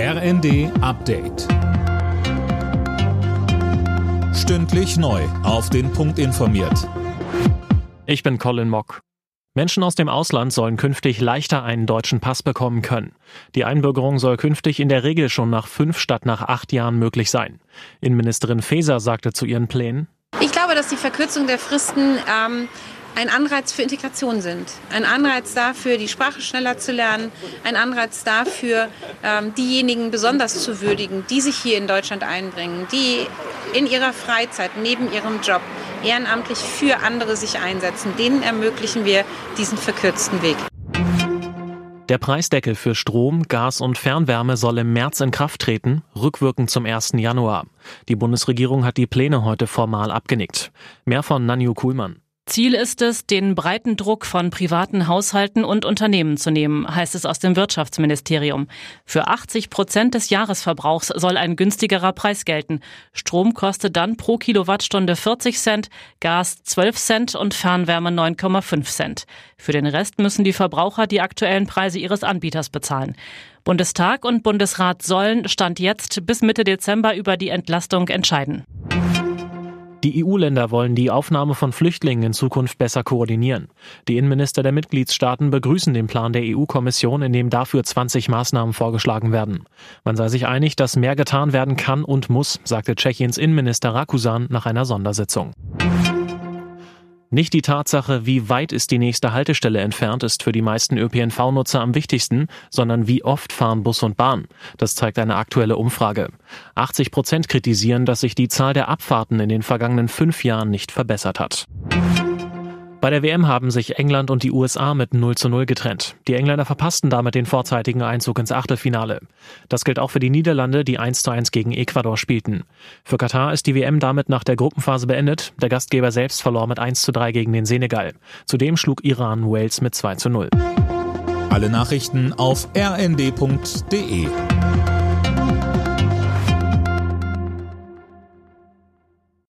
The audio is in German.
RND Update. Stündlich neu. Auf den Punkt informiert. Ich bin Colin Mock. Menschen aus dem Ausland sollen künftig leichter einen deutschen Pass bekommen können. Die Einbürgerung soll künftig in der Regel schon nach fünf statt nach acht Jahren möglich sein. Innenministerin Faeser sagte zu ihren Plänen, ich glaube, dass die Verkürzung der Fristen ähm, ein Anreiz für Integration sind. Ein Anreiz dafür, die Sprache schneller zu lernen. Ein Anreiz dafür, ähm, diejenigen besonders zu würdigen, die sich hier in Deutschland einbringen, die in ihrer Freizeit neben ihrem Job ehrenamtlich für andere sich einsetzen. Denen ermöglichen wir diesen verkürzten Weg. Der Preisdeckel für Strom, Gas und Fernwärme soll im März in Kraft treten, rückwirkend zum 1. Januar. Die Bundesregierung hat die Pläne heute formal abgenickt. Mehr von Nanju Kuhlmann. Ziel ist es, den breiten Druck von privaten Haushalten und Unternehmen zu nehmen, heißt es aus dem Wirtschaftsministerium. Für 80 Prozent des Jahresverbrauchs soll ein günstigerer Preis gelten. Strom kostet dann pro Kilowattstunde 40 Cent, Gas 12 Cent und Fernwärme 9,5 Cent. Für den Rest müssen die Verbraucher die aktuellen Preise ihres Anbieters bezahlen. Bundestag und Bundesrat sollen Stand jetzt bis Mitte Dezember über die Entlastung entscheiden. Die EU-Länder wollen die Aufnahme von Flüchtlingen in Zukunft besser koordinieren. Die Innenminister der Mitgliedstaaten begrüßen den Plan der EU-Kommission, in dem dafür 20 Maßnahmen vorgeschlagen werden. Man sei sich einig, dass mehr getan werden kann und muss, sagte Tschechiens Innenminister Rakusan nach einer Sondersitzung. Nicht die Tatsache, wie weit ist die nächste Haltestelle entfernt, ist für die meisten ÖPNV-Nutzer am wichtigsten, sondern wie oft fahren Bus und Bahn. Das zeigt eine aktuelle Umfrage. 80 Prozent kritisieren, dass sich die Zahl der Abfahrten in den vergangenen fünf Jahren nicht verbessert hat. Bei der WM haben sich England und die USA mit 0 zu 0 getrennt. Die Engländer verpassten damit den vorzeitigen Einzug ins Achtelfinale. Das gilt auch für die Niederlande, die 1 zu 1 gegen Ecuador spielten. Für Katar ist die WM damit nach der Gruppenphase beendet. Der Gastgeber selbst verlor mit 1 zu 3 gegen den Senegal. Zudem schlug Iran Wales mit 2 zu 0. Alle Nachrichten auf rnd.de